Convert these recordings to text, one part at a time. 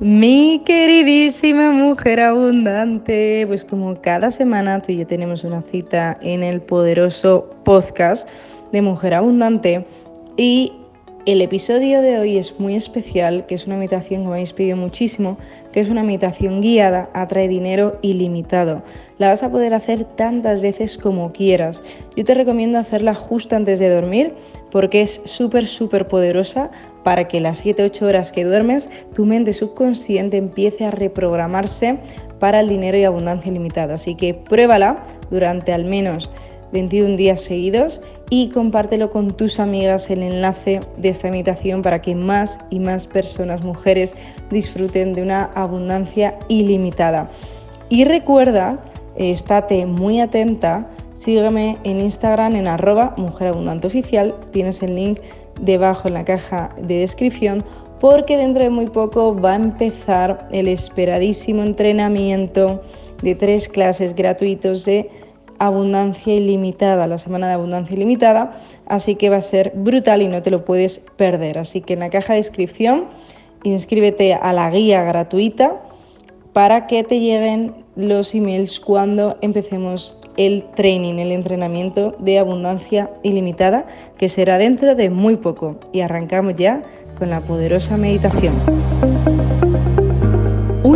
Mi queridísima mujer abundante, pues como cada semana tú y yo tenemos una cita en el poderoso podcast de Mujer Abundante y el episodio de hoy es muy especial, que es una meditación que me habéis pedido muchísimo, que es una meditación guiada, atrae dinero ilimitado. La vas a poder hacer tantas veces como quieras. Yo te recomiendo hacerla justo antes de dormir porque es súper, súper poderosa para que las 7-8 horas que duermes tu mente subconsciente empiece a reprogramarse para el dinero y abundancia ilimitada. Así que pruébala durante al menos 21 días seguidos y compártelo con tus amigas el enlace de esta meditación para que más y más personas, mujeres, disfruten de una abundancia ilimitada. Y recuerda, estate muy atenta, sígueme en Instagram en arroba mujerabundanteoficial, tienes el link debajo en la caja de descripción porque dentro de muy poco va a empezar el esperadísimo entrenamiento de tres clases gratuitos de abundancia ilimitada, la semana de abundancia ilimitada, así que va a ser brutal y no te lo puedes perder. Así que en la caja de descripción inscríbete a la guía gratuita para que te lleguen los emails cuando empecemos el training, el entrenamiento de abundancia ilimitada, que será dentro de muy poco. Y arrancamos ya con la poderosa meditación.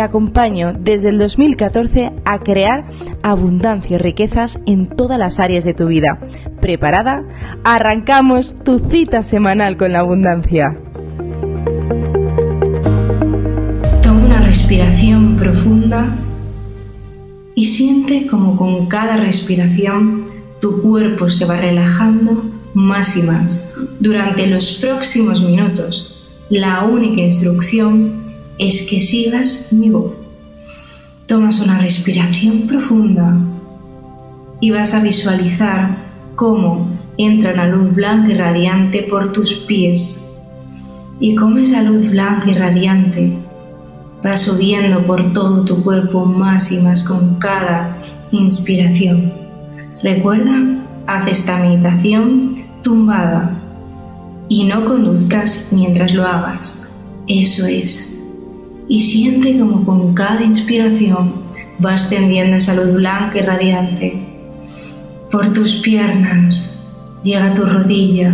acompaño desde el 2014 a crear abundancia y riquezas en todas las áreas de tu vida. ¿Preparada? Arrancamos tu cita semanal con la abundancia. respiración profunda y siente como con cada respiración tu cuerpo se va relajando más y más. Durante los próximos minutos, la única instrucción es que sigas mi voz. Tomas una respiración profunda y vas a visualizar cómo entra una luz blanca y radiante por tus pies y cómo esa luz blanca y radiante va subiendo por todo tu cuerpo más y más con cada inspiración. Recuerda, haz esta meditación tumbada y no conduzcas mientras lo hagas. Eso es. Y siente como con cada inspiración va ascendiendo esa luz blanca y radiante por tus piernas. Llega tu rodilla.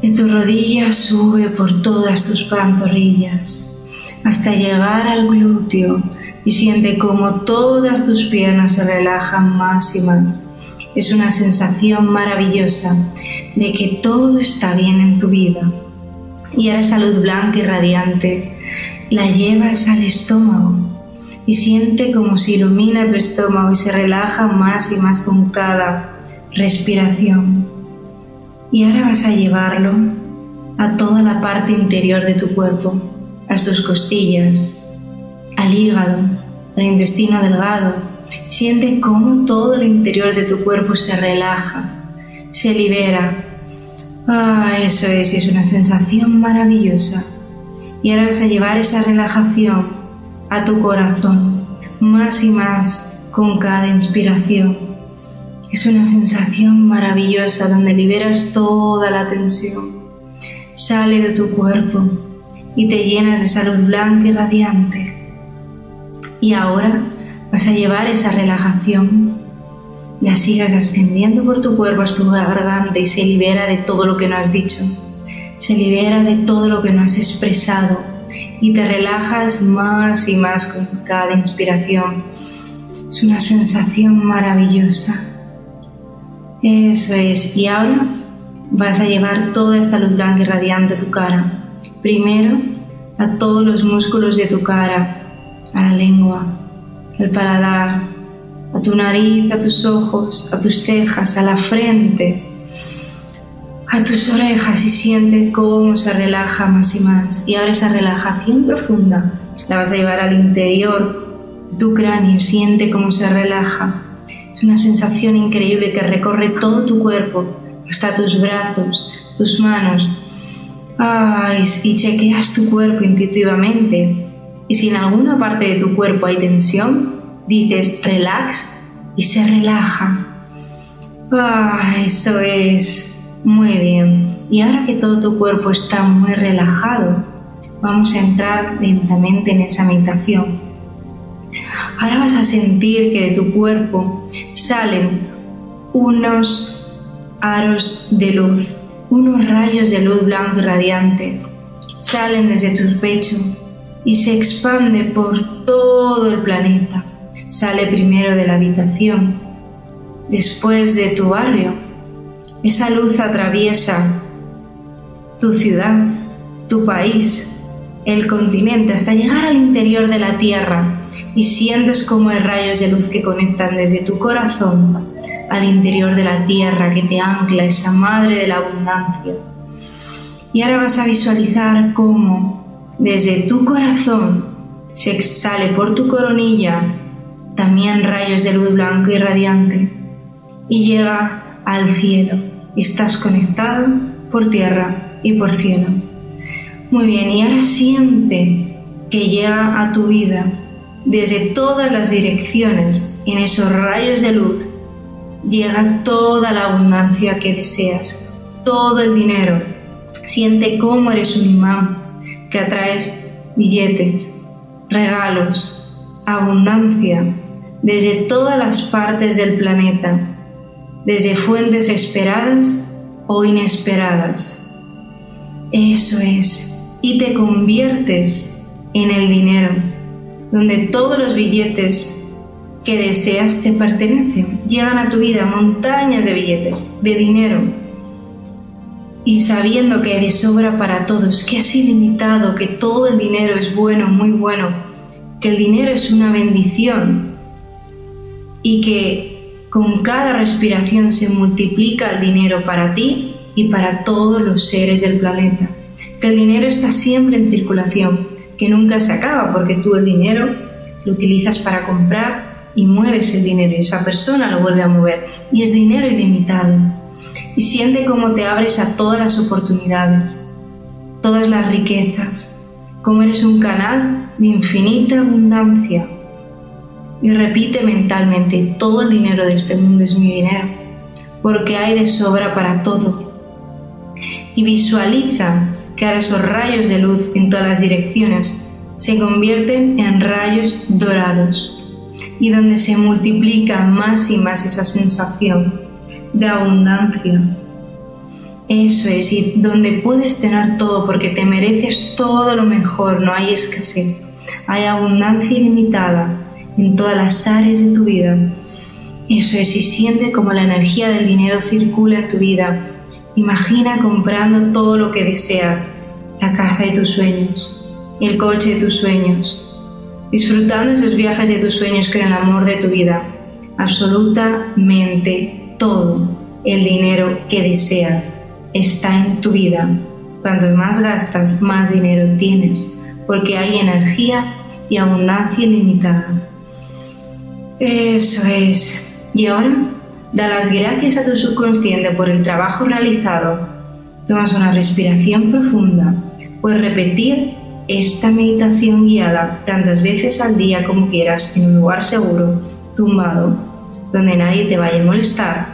De tu rodilla sube por todas tus pantorrillas hasta llegar al glúteo y siente como todas tus piernas se relajan más y más. Es una sensación maravillosa de que todo está bien en tu vida. Y ahora esa luz blanca y radiante la llevas al estómago y siente como se ilumina tu estómago y se relaja más y más con cada respiración. Y ahora vas a llevarlo a toda la parte interior de tu cuerpo a tus costillas, al hígado, al intestino delgado. Siente cómo todo el interior de tu cuerpo se relaja, se libera. Ah, eso es, es una sensación maravillosa. Y ahora vas a llevar esa relajación a tu corazón, más y más con cada inspiración. Es una sensación maravillosa donde liberas toda la tensión. Sale de tu cuerpo y te llenas de salud blanca y radiante. Y ahora vas a llevar esa relajación, la sigas ascendiendo por tu cuerpo hasta tu garganta y se libera de todo lo que no has dicho, se libera de todo lo que no has expresado y te relajas más y más con cada inspiración. Es una sensación maravillosa. Eso es. Y ahora vas a llevar toda esta luz blanca y radiante a tu cara Primero a todos los músculos de tu cara, a la lengua, al paladar, a tu nariz, a tus ojos, a tus cejas, a la frente. A tus orejas y siente cómo se relaja más y más. Y ahora esa relajación profunda la vas a llevar al interior de tu cráneo, siente cómo se relaja. Es una sensación increíble que recorre todo tu cuerpo, hasta tus brazos, tus manos. Ay, y chequeas tu cuerpo intuitivamente. Y si en alguna parte de tu cuerpo hay tensión, dices relax y se relaja. Ah, eso es muy bien. Y ahora que todo tu cuerpo está muy relajado, vamos a entrar lentamente en esa meditación. Ahora vas a sentir que de tu cuerpo salen unos aros de luz, unos rayos de luz blanco y radiante. Salen desde tu pecho y se expande por todo el planeta. Sale primero de la habitación, después de tu barrio. Esa luz atraviesa tu ciudad, tu país, el continente, hasta llegar al interior de la Tierra y sientes como hay rayos de luz que conectan desde tu corazón al interior de la Tierra que te ancla esa madre de la abundancia. Y ahora vas a visualizar cómo desde tu corazón se sale por tu coronilla también rayos de luz blanco y radiante y llega al cielo estás conectado por tierra y por cielo. Muy bien, y ahora siente que llega a tu vida desde todas las direcciones en esos rayos de luz llega toda la abundancia que deseas, todo el dinero. Siente cómo eres un imán que atraes billetes, regalos, abundancia desde todas las partes del planeta, desde fuentes esperadas o inesperadas. Eso es, y te conviertes en el dinero, donde todos los billetes que deseas te pertenecen. Llegan a tu vida montañas de billetes, de dinero. Y sabiendo que hay de sobra para todos, que es ilimitado, que todo el dinero es bueno, muy bueno, que el dinero es una bendición y que con cada respiración se multiplica el dinero para ti y para todos los seres del planeta que el dinero está siempre en circulación, que nunca se acaba, porque tú el dinero lo utilizas para comprar y mueves el dinero y esa persona lo vuelve a mover y es dinero ilimitado. Y siente cómo te abres a todas las oportunidades, todas las riquezas, como eres un canal de infinita abundancia. Y repite mentalmente, todo el dinero de este mundo es mi dinero, porque hay de sobra para todo. Y visualiza que ahora esos rayos de luz en todas las direcciones se convierten en rayos dorados y donde se multiplica más y más esa sensación de abundancia. Eso es, y donde puedes tener todo porque te mereces todo lo mejor, no hay escasez, hay abundancia ilimitada en todas las áreas de tu vida. Eso es, y siente como la energía del dinero circula en tu vida Imagina comprando todo lo que deseas, la casa de tus sueños, el coche de tus sueños, disfrutando esos viajes de tus sueños con el amor de tu vida, absolutamente todo el dinero que deseas está en tu vida. Cuanto más gastas, más dinero tienes, porque hay energía y abundancia ilimitada. Eso es. Y ahora Da las gracias a tu subconsciente por el trabajo realizado. Tomas una respiración profunda. Puedes repetir esta meditación guiada tantas veces al día como quieras en un lugar seguro, tumbado, donde nadie te vaya a molestar.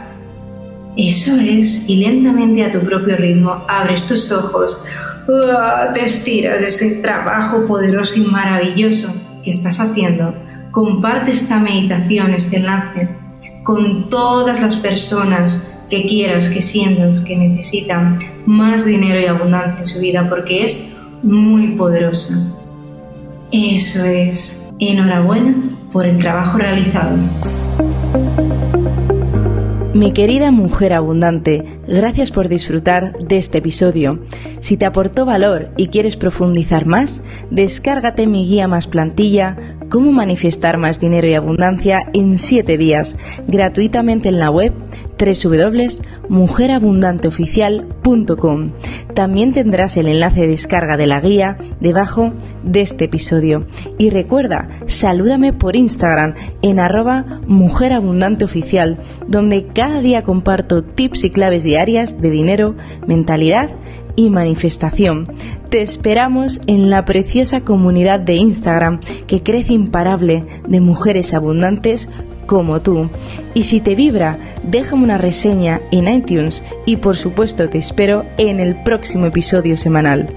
Eso es, y lentamente a tu propio ritmo abres tus ojos, te estiras de este trabajo poderoso y maravilloso que estás haciendo. Comparte esta meditación, este enlace con todas las personas que quieras, que sientas que necesitan más dinero y abundancia en su vida, porque es muy poderosa. Eso es. Enhorabuena por el trabajo realizado. Mi querida mujer abundante, gracias por disfrutar de este episodio. Si te aportó valor y quieres profundizar más, descárgate mi guía más plantilla, Cómo manifestar más dinero y abundancia en 7 días, gratuitamente en la web www.mujerabundanteoficial.com. También tendrás el enlace de descarga de la guía debajo de este episodio. Y recuerda, salúdame por Instagram en arroba mujerabundanteoficial, donde cada día comparto tips y claves diarias de dinero, mentalidad y manifestación. Te esperamos en la preciosa comunidad de Instagram que crece imparable de mujeres abundantes como tú. Y si te vibra, déjame una reseña en iTunes y por supuesto te espero en el próximo episodio semanal.